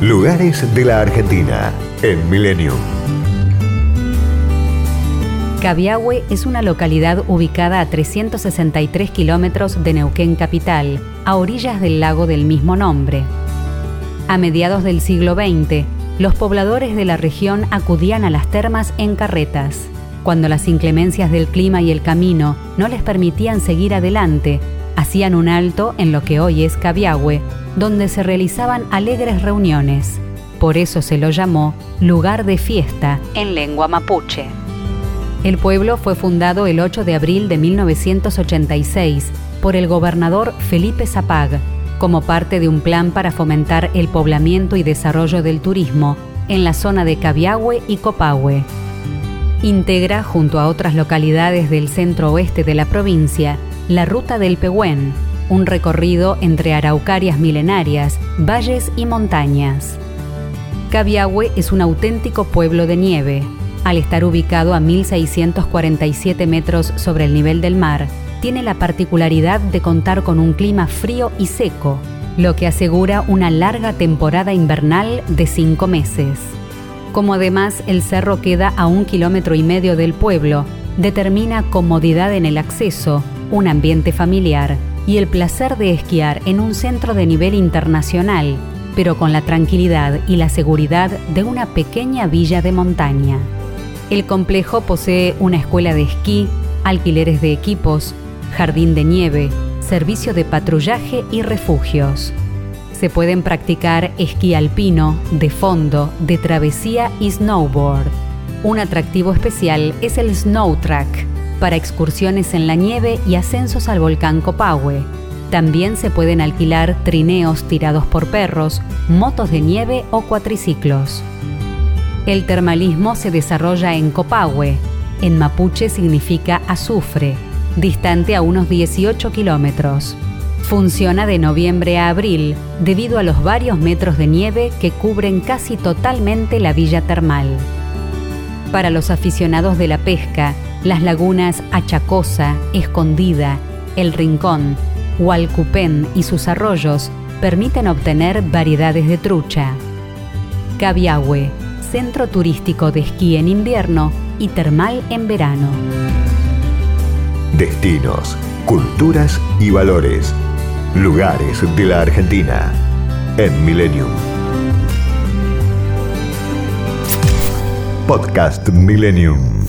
Lugares de la Argentina en Millennium. Cabiahue es una localidad ubicada a 363 kilómetros de Neuquén capital, a orillas del lago del mismo nombre. A mediados del siglo XX, los pobladores de la región acudían a las termas en carretas. Cuando las inclemencias del clima y el camino no les permitían seguir adelante, hacían un alto en lo que hoy es Cabiahue, donde se realizaban alegres reuniones. Por eso se lo llamó lugar de fiesta en lengua mapuche. El pueblo fue fundado el 8 de abril de 1986 por el gobernador Felipe Zapag como parte de un plan para fomentar el poblamiento y desarrollo del turismo en la zona de Cabiahue y Copahue. Integra, junto a otras localidades del centro oeste de la provincia, la Ruta del Pehuen, un recorrido entre araucarias milenarias, valles y montañas. Cabiahue es un auténtico pueblo de nieve. Al estar ubicado a 1647 metros sobre el nivel del mar, tiene la particularidad de contar con un clima frío y seco, lo que asegura una larga temporada invernal de cinco meses. Como además el cerro queda a un kilómetro y medio del pueblo, determina comodidad en el acceso, un ambiente familiar y el placer de esquiar en un centro de nivel internacional, pero con la tranquilidad y la seguridad de una pequeña villa de montaña. El complejo posee una escuela de esquí, alquileres de equipos, jardín de nieve, servicio de patrullaje y refugios. Se pueden practicar esquí alpino, de fondo, de travesía y snowboard. Un atractivo especial es el Snow Track, para excursiones en la nieve y ascensos al volcán Copahue. También se pueden alquilar trineos tirados por perros, motos de nieve o cuatriciclos. El termalismo se desarrolla en Copahue. En mapuche significa azufre, distante a unos 18 kilómetros. Funciona de noviembre a abril debido a los varios metros de nieve que cubren casi totalmente la villa termal. Para los aficionados de la pesca, las lagunas Achacosa, Escondida, El Rincón, Hualcupén y sus arroyos permiten obtener variedades de trucha. Cabiahue, centro turístico de esquí en invierno y termal en verano. Destinos, culturas y valores. Lugares de la Argentina en Millennium. Podcast Millennium.